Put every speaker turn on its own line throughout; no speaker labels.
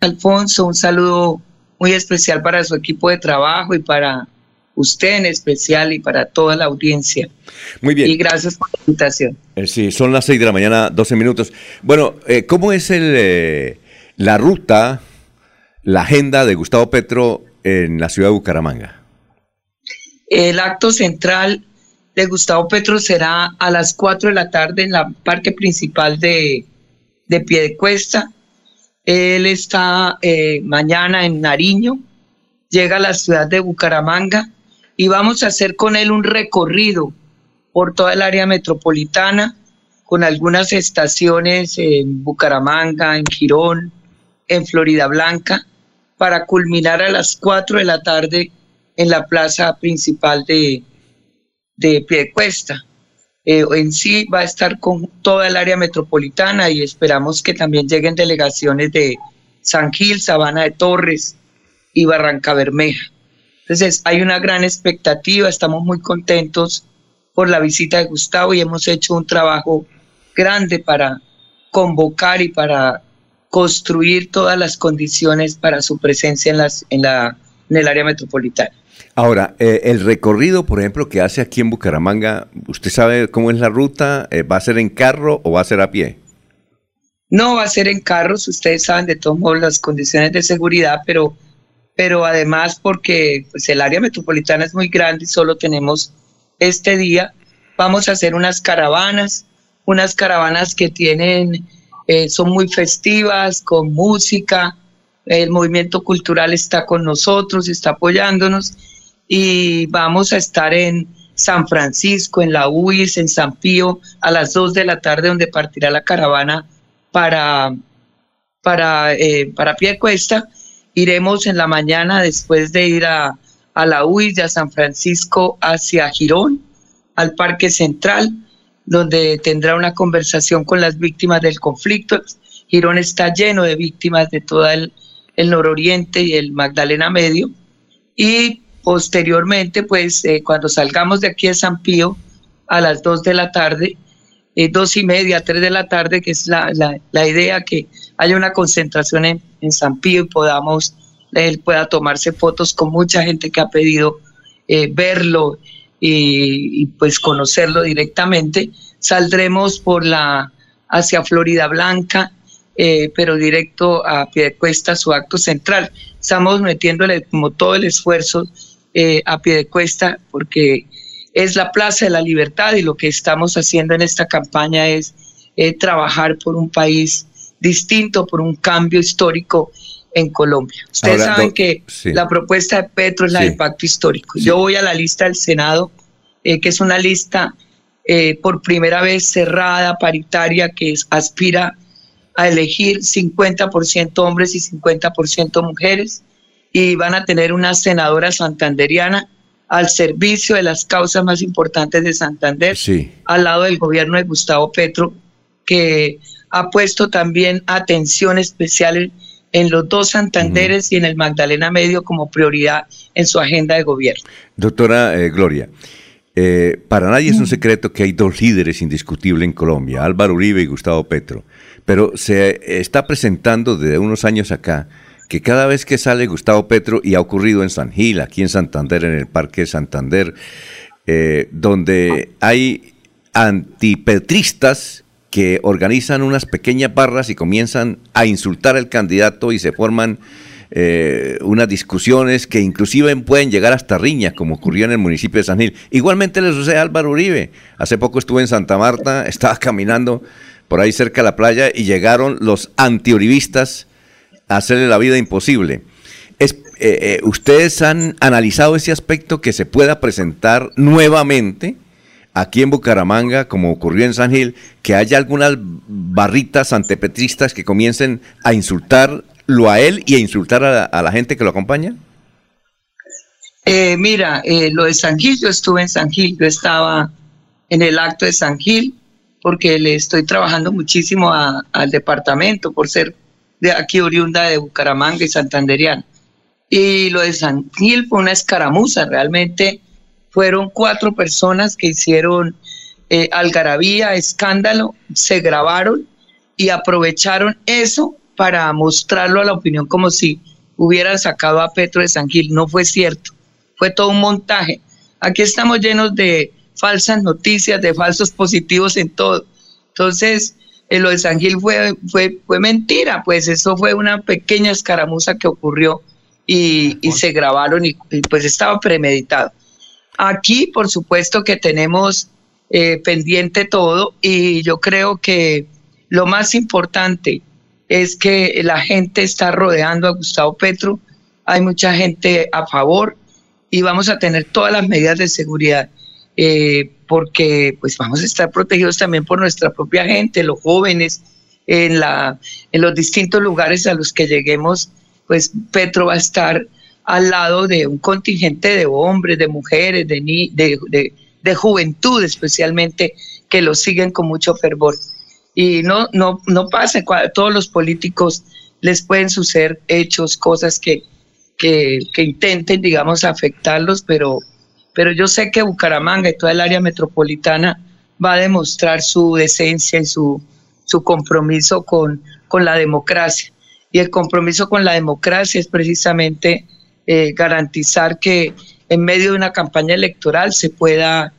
Alfonso, un saludo muy especial para su equipo de trabajo y para usted en especial y para toda la audiencia.
Muy bien.
Y gracias por la invitación.
Eh, sí, son las 6 de la mañana, 12 minutos. Bueno, eh, ¿cómo es el, eh, la ruta, la agenda de Gustavo Petro en la ciudad de Bucaramanga?
El acto central de Gustavo Petro será a las 4 de la tarde en la parque principal de, de Piedecuesta. Él está mañana en Nariño, llega a la ciudad de Bucaramanga y vamos a hacer con él un recorrido por toda el área metropolitana, con algunas estaciones en Bucaramanga, en Girón, en Florida Blanca, para culminar a las 4 de la tarde en la plaza principal de, de Piedecuesta. Eh, en sí va a estar con toda el área metropolitana y esperamos que también lleguen delegaciones de San Gil, Sabana de Torres y Barranca Bermeja. Entonces hay una gran expectativa, estamos muy contentos por la visita de Gustavo y hemos hecho un trabajo grande para convocar y para construir todas las condiciones para su presencia en, en, la, en el área metropolitana.
Ahora, eh, el recorrido, por ejemplo, que hace aquí en Bucaramanga, ¿usted sabe cómo es la ruta? Eh, ¿Va a ser en carro o va a ser a pie?
No, va a ser en carros, ustedes saben de todos modos las condiciones de seguridad, pero pero además porque pues, el área metropolitana es muy grande y solo tenemos este día, vamos a hacer unas caravanas, unas caravanas que tienen, eh, son muy festivas, con música, el movimiento cultural está con nosotros, está apoyándonos y vamos a estar en San Francisco, en la UIS, en San Pío, a las 2 de la tarde, donde partirá la caravana para, para, eh, para Iremos en la mañana después de ir a, a la UIS a San Francisco hacia Girón, al Parque Central, donde tendrá una conversación con las víctimas del conflicto. Girón está lleno de víctimas de todo el, el nororiente y el Magdalena Medio. Y posteriormente, pues eh, cuando salgamos de aquí de San Pío a las dos de la tarde, eh, dos y media, tres de la tarde, que es la, la, idea que haya una concentración en, en San Pío y podamos, él pueda tomarse fotos con mucha gente que ha pedido eh, verlo y, pues conocerlo directamente. Saldremos por la hacia Florida Blanca, eh, pero directo a Piedecuesta, su acto central. Estamos metiéndole como todo el esfuerzo eh, a Piedecuesta porque es la Plaza de la Libertad y lo que estamos haciendo en esta campaña es eh, trabajar por un país distinto, por un cambio histórico en Colombia. Ustedes saben que la propuesta de Petro es la del pacto histórico. Yo voy a la lista del Senado, eh, que es una lista eh, por primera vez cerrada, paritaria, que aspira a elegir 50% hombres y 50% mujeres, y van a tener una senadora santanderiana al servicio de las causas más importantes de Santander, al lado del gobierno de Gustavo Petro, que ha puesto también atención especial en, los dos Santanderes y en el Magdalena Medio como prioridad en su agenda de gobierno.
Doctora eh, Gloria, eh, para nadie es un secreto que hay dos líderes indiscutibles en Colombia, Álvaro Uribe y Gustavo Petro, pero se está presentando desde unos años acá que cada vez que sale Gustavo Petro, y ha ocurrido en San Gil, aquí en Santander, en el Parque Santander, eh, donde hay antipetristas que organizan unas pequeñas barras y comienzan a insultar al candidato y se forman eh, unas discusiones que inclusive pueden llegar hasta riñas, como ocurrió en el municipio de San Gil. Igualmente le sucede a Álvaro Uribe. Hace poco estuve en Santa Marta, estaba caminando por ahí cerca de la playa y llegaron los antiuribistas hacerle la vida imposible. Es, eh, eh, ¿Ustedes han analizado ese aspecto que se pueda presentar nuevamente aquí en Bucaramanga, como ocurrió en San Gil, que haya algunas barritas antepetristas que comiencen a insultarlo a él y a insultar a, la gente que lo acompaña?
Eh, mira, lo de San Gil, yo estuve en San Gil, yo estaba en el acto de San Gil porque le estoy trabajando muchísimo al departamento por ser de aquí oriunda de Bucaramanga y Santanderiana. Y lo de San Gil fue una escaramuza, realmente fueron cuatro personas que hicieron eh, algarabía, escándalo, se grabaron y aprovecharon eso para mostrarlo a la opinión como si hubieran sacado a Petro de San Gil. No fue cierto, fue todo un montaje. Aquí estamos llenos de falsas noticias, de falsos positivos en todo. Entonces, eh, lo de San Gil fue, fue, fue mentira, pues eso fue una pequeña escaramuza que ocurrió y, se grabaron y, pues estaba premeditado. Aquí, por supuesto que tenemos eh, pendiente todo y yo creo que lo más importante es que la gente está rodeando a Gustavo Petro, hay mucha gente a favor y vamos a tener todas las medidas de seguridad. Eh, porque pues vamos a estar protegidos también por nuestra propia gente, los jóvenes, en, la, en los distintos lugares a los que lleguemos, pues Petro va a estar al lado de un contingente de hombres, de mujeres, de, de, de, de juventud especialmente, que lo siguen con mucho fervor. Y no, no, no pase, todos los políticos les pueden suceder hechos, cosas que, que, que intenten, digamos, afectarlos, pero pero yo sé que Bucaramanga y toda el área metropolitana va a demostrar su decencia y su, su compromiso con, con la democracia. Y el compromiso con la democracia es precisamente eh, garantizar que en medio de una campaña electoral se pueda,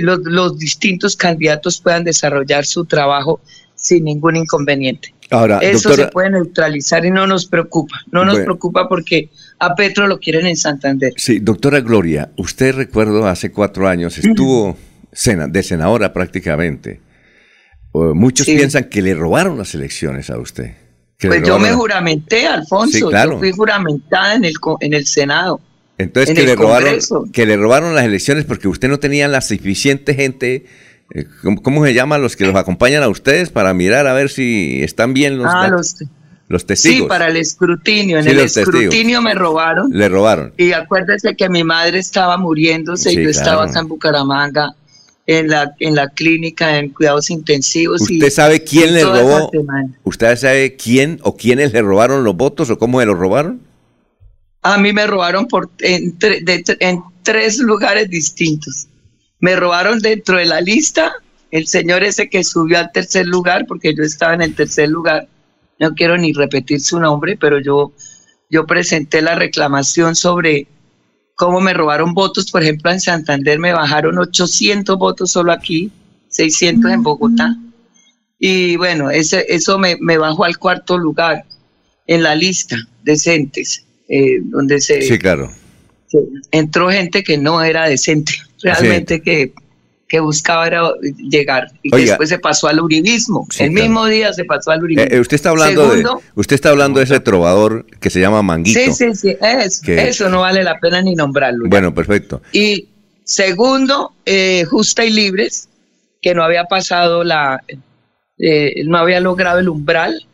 los, los distintos candidatos puedan desarrollar su trabajo sin ningún inconveniente. Ahora, Eso se puede neutralizar y no nos preocupa. No nos preocupa porque a Petro lo quieren en Santander.
Sí, doctora Gloria, usted recuerdo hace cuatro años estuvo de senadora prácticamente. Muchos piensan que le robaron las elecciones a usted.
Pues yo me juramenté, Alfonso. Yo fui juramentada en el, en el Senado.
Entonces que le, robaron, que le robaron las elecciones porque usted no tenía la suficiente gente eh, ¿Cómo, se llaman los que los acompañan a ustedes para mirar a ver si están bien los, ah, los, testigos?
Sí, para el escrutinio. En el escrutinio me robaron.
Le robaron.
Y acuérdese que mi madre estaba muriéndose y yo estaba acá en Bucaramanga en la, en la clínica en cuidados intensivos.
¿Usted sabe quién le robó? ¿Usted sabe quién o quiénes le robaron los votos o cómo se los robaron?
A mí me robaron por, en tres lugares distintos. Me robaron dentro de la lista el señor ese que subió al tercer lugar, porque yo estaba en el tercer lugar. No quiero ni repetir su nombre, pero yo, yo presenté la reclamación sobre cómo me robaron votos. Por ejemplo, en Santander me bajaron 800 votos solo aquí, 600 en Bogotá. Y bueno, ese, eso me, me bajó al cuarto lugar en la lista decentes, eh, donde se,
sí, claro.
entró gente que no era decente realmente que, que, buscaba llegar y después se pasó al uribismo. el mismo día se pasó al uribismo.
Eh, usted está hablando de usted está hablando de ese trovador que se llama Manguito.
Sí, sí, sí, eso, no vale la pena ni nombrarlo.
Bueno, perfecto.
Y segundo, eh, Justa y Libres, que no había pasado la, eh, no había logrado el umbral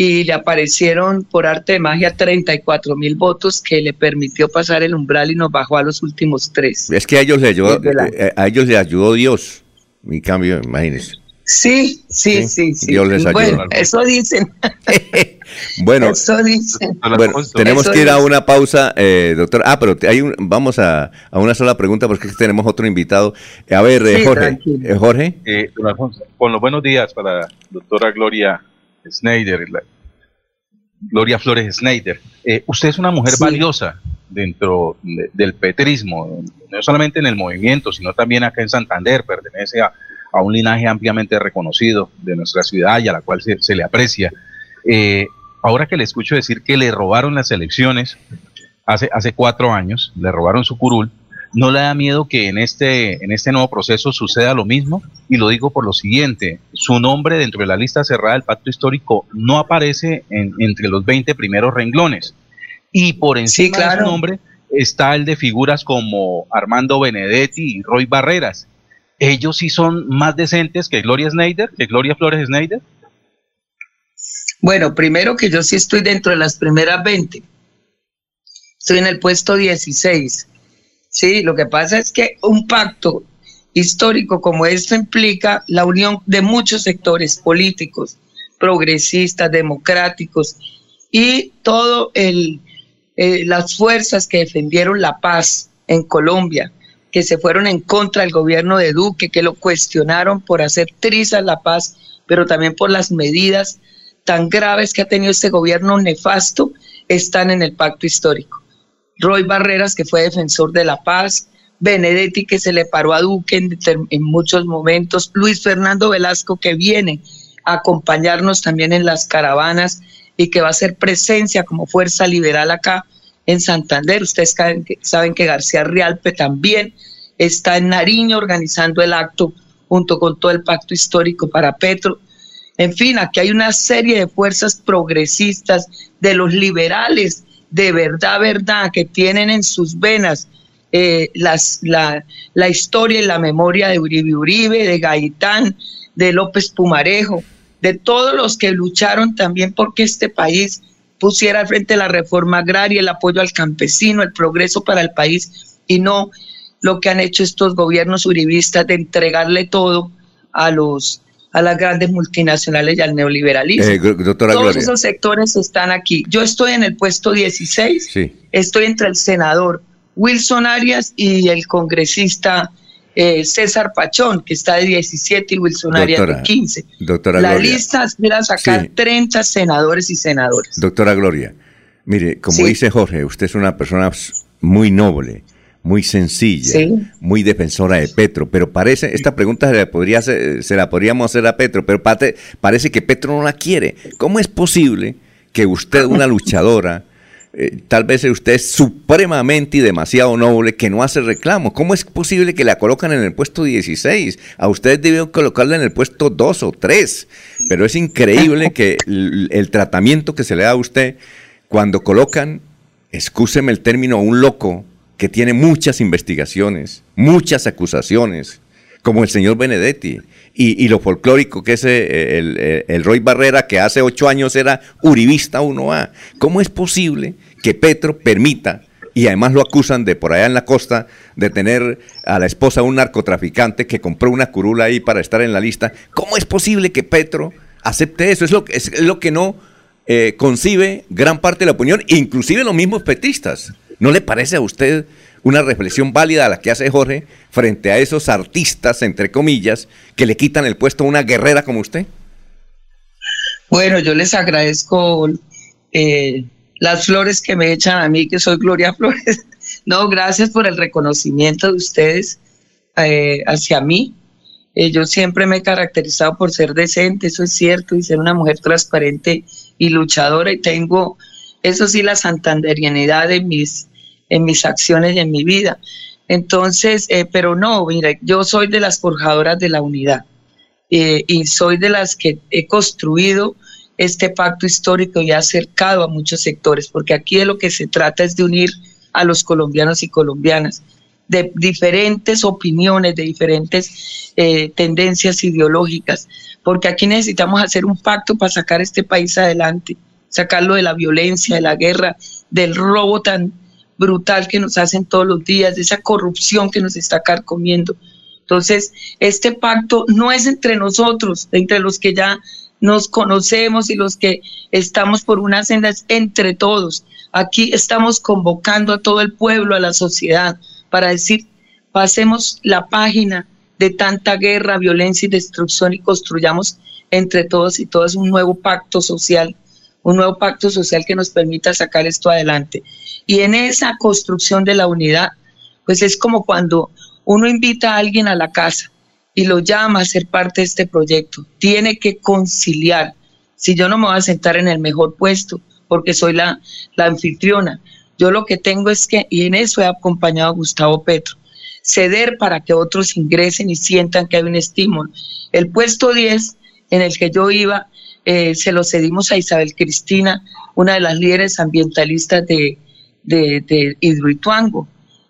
y le aparecieron por arte de magia 34 mil votos que le permitió pasar el umbral y nos bajó a los últimos tres.
Es que a ellos le ayudó, eh, a ellos le ayudó Dios, en cambio, imagínense.
Sí, sí, sí, sí. Dios les ayudó. Bueno, eso dicen.
bueno, eso dicen. Bueno, tenemos que ir a una pausa, eh, doctor. Ah, pero hay un, vamos a, a, una sola pregunta porque tenemos otro invitado. A ver, eh, Jorge. Eh, Jorge.
don Alfonso, con los buenos días para doctora Gloria Schneider, Gloria Flores Schneider. Eh, usted es una mujer valiosa dentro del petrismo, no solamente en el movimiento, sino también acá en Santander, pertenece a, un linaje ampliamente reconocido de nuestra ciudad y a la cual se, le aprecia. Eh, ahora que le escucho decir que le robaron las elecciones hace, hace cuatro años, le robaron su curul, ¿No le da miedo que en este, en este nuevo proceso suceda lo mismo? Y lo digo por lo siguiente, su nombre dentro de la lista cerrada del pacto histórico no aparece entre los 20 primeros renglones. Y por encima de su nombre está el de figuras como Armando Benedetti y Roy Barreras. ¿Ellos sí son más decentes que Gloria Schneider, que Gloria Flores Schneider?
Bueno, primero que yo sí estoy dentro de las primeras 20. Estoy en el puesto 16 Sí, lo que pasa es que un pacto histórico como este implica la unión de muchos sectores políticos, progresistas, democráticos y todo eh, las fuerzas que defendieron la paz en Colombia, que se fueron en contra del gobierno de Duque, que lo cuestionaron por hacer trizas la paz, pero también por las medidas tan graves que ha tenido este gobierno nefasto están en el pacto histórico. Roy Barreras, que fue defensor de la paz, Benedetti, que se le paró a Duque en, en muchos momentos, Luis Fernando Velasco, que viene a acompañarnos también en las caravanas y que va a ser presencia como fuerza liberal acá en Santander. Ustedes saben que García Rialpe también está en Nariño organizando el acto junto con todo el pacto histórico para Petro. En fin, aquí hay una serie de fuerzas progresistas de los liberales de verdad, verdad, que tienen en sus venas eh, las, la, la historia y la memoria de Uribe Uribe, de Gaitán, de López Pumarejo, de todos los que lucharon también porque este país pusiera al frente la reforma agraria, el apoyo al campesino, el progreso para el país y no lo que han hecho estos gobiernos uribistas de entregarle todo a los a las grandes multinacionales y al neoliberalismo. Eh, Todos esos sectores están aquí. Yo estoy en el puesto 16, estoy entre el senador Wilson Arias y el congresista eh, César Pachón, que está de 17 y Wilson Arias de 15.
Doctora
La lista aspira a sacar 30 senadores y senadoras.
Doctora Gloria, mire, como dice Jorge, usted es una persona muy noble muy sencilla, muy defensora de Petro, pero parece, esta pregunta se la, podría se la podríamos hacer a Petro, pero parece que Petro no la quiere. ¿Cómo es posible que usted, una luchadora, eh, tal vez usted es supremamente y demasiado noble que no hace reclamo. ¿Cómo es posible que la colocan en el puesto 16? A ustedes deben colocarla en el puesto 2 o 3. Pero es increíble que el, tratamiento que se le da a usted cuando colocan, excúseme el término, un loco que tiene muchas investigaciones, muchas acusaciones, como el señor Benedetti, y, lo folclórico que es eh, el, el, Roy Barrera, que hace ocho años era uribista 1A. ¿Cómo es posible que Petro permita, y además lo acusan de por allá en la costa, de tener a la esposa un narcotraficante que compró una curula ahí para estar en la lista? ¿Cómo es posible que Petro acepte eso? Es lo, es lo que no eh, concibe gran parte de la opinión, inclusive los mismos petistas. ¿No le parece a usted una reflexión válida a la que hace Jorge frente a esos artistas, entre comillas, que le quitan el puesto a una guerrera como usted?
Bueno, yo les agradezco eh, las flores que me echan a mí, que soy Gloria Flores. no, gracias por el reconocimiento de ustedes eh, hacia mí. Eh, yo siempre me he caracterizado por ser decente, eso es cierto, y ser una mujer transparente y luchadora, y tengo, eso sí, la santanderianidad en mis en mis acciones y en mi vida. Entonces, eh, pero no, mire, yo soy de las forjadoras de la unidad eh, y soy de las que he construido este pacto histórico y he acercado a muchos sectores, porque aquí de lo que se trata es de unir a los colombianos y colombianas de diferentes opiniones, de diferentes eh, tendencias ideológicas, porque aquí necesitamos hacer un pacto para sacar este país adelante, sacarlo de la violencia, de la guerra, del robo tan, brutal que nos hacen todos los días, de esa corrupción que nos está carcomiendo. Entonces, este pacto no es entre nosotros, entre los que ya nos conocemos y los que estamos por una senda, es entre todos. Aquí estamos convocando a todo el pueblo, a la sociedad, para decir, pasemos la página de tanta guerra, violencia y destrucción y construyamos entre todos y todas un nuevo pacto social, un nuevo pacto social que nos permita sacar esto adelante. Y en esa construcción de la unidad, pues es como cuando uno invita a alguien a la casa y lo llama a ser parte de este proyecto. Tiene que conciliar. Si yo no me voy a sentar en el mejor puesto porque soy la, la anfitriona, yo lo que tengo es que, y en eso he acompañado a Gustavo Petro, ceder para que otros ingresen y sientan que hay un estímulo. El puesto 10 en el que yo iba, eh, se lo cedimos a Isabel Cristina, una de las líderes ambientalistas de, de, de.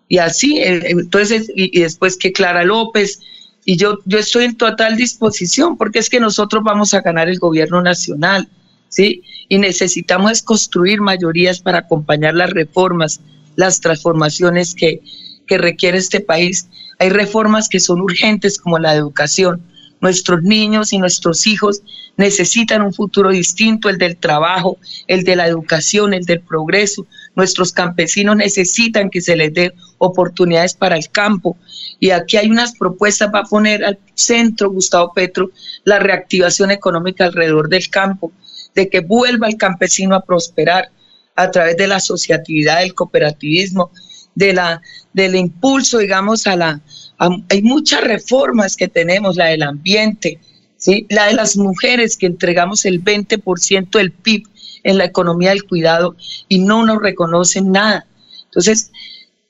Y así, eh, entonces, y, después que Clara López, y yo, yo estoy en total disposición, porque es que nosotros vamos a ganar el gobierno nacional, ¿sí? Y necesitamos construir mayorías para acompañar las reformas, las transformaciones que, que requiere este país. Hay reformas que son urgentes, como la educación. Nuestros niños y nuestros hijos necesitan un futuro distinto, el del trabajo, el de la educación, el del progreso. Nuestros campesinos necesitan que se les dé oportunidades para el campo. Y aquí hay unas propuestas para poner al centro, Gustavo Petro, la reactivación económica alrededor del campo. de que vuelva el campesino a prosperar a través de la asociatividad, del cooperativismo, de la, del impulso, digamos, a la... hay muchas reformas que tenemos, la del ambiente, ¿sí? la de las mujeres, que entregamos el 20% del PIB en la economía del cuidado y no nos reconocen nada. Entonces,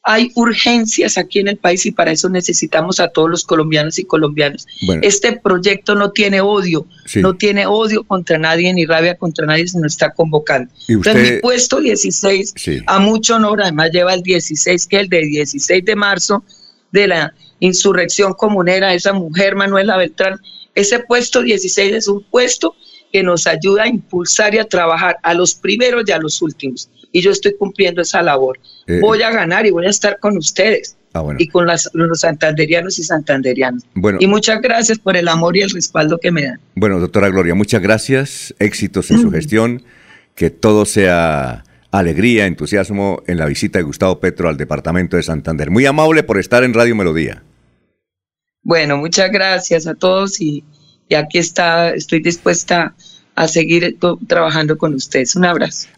hay urgencias aquí en el país y para eso necesitamos a todos los colombianos y colombianos. Este proyecto no tiene odio, no tiene odio contra nadie ni rabia contra nadie, sino está convocando. Entonces, mi puesto 16, a mucho honor, además lleva el 16, que es el de 16 de marzo de la insurrección comunera, esa mujer Manuela Beltrán. Ese puesto 16 es un puesto que nos ayuda a impulsar y a trabajar a los primeros y a los últimos. Y yo estoy cumpliendo esa labor. Eh, voy a ganar y voy a estar con ustedes. Ah, y con las, los santanderianos y santanderianos. Bueno, y muchas gracias por el amor y el respaldo que me dan.
Bueno, doctora Gloria, muchas gracias. Éxitos en su gestión. Que todo sea alegría, entusiasmo en la visita de Gustavo Petro al departamento de Santander. Muy amable por estar en Radio Melodía.
Bueno, muchas gracias a todos y aquí está, estoy dispuesta a seguir trabajando con ustedes. Un abrazo.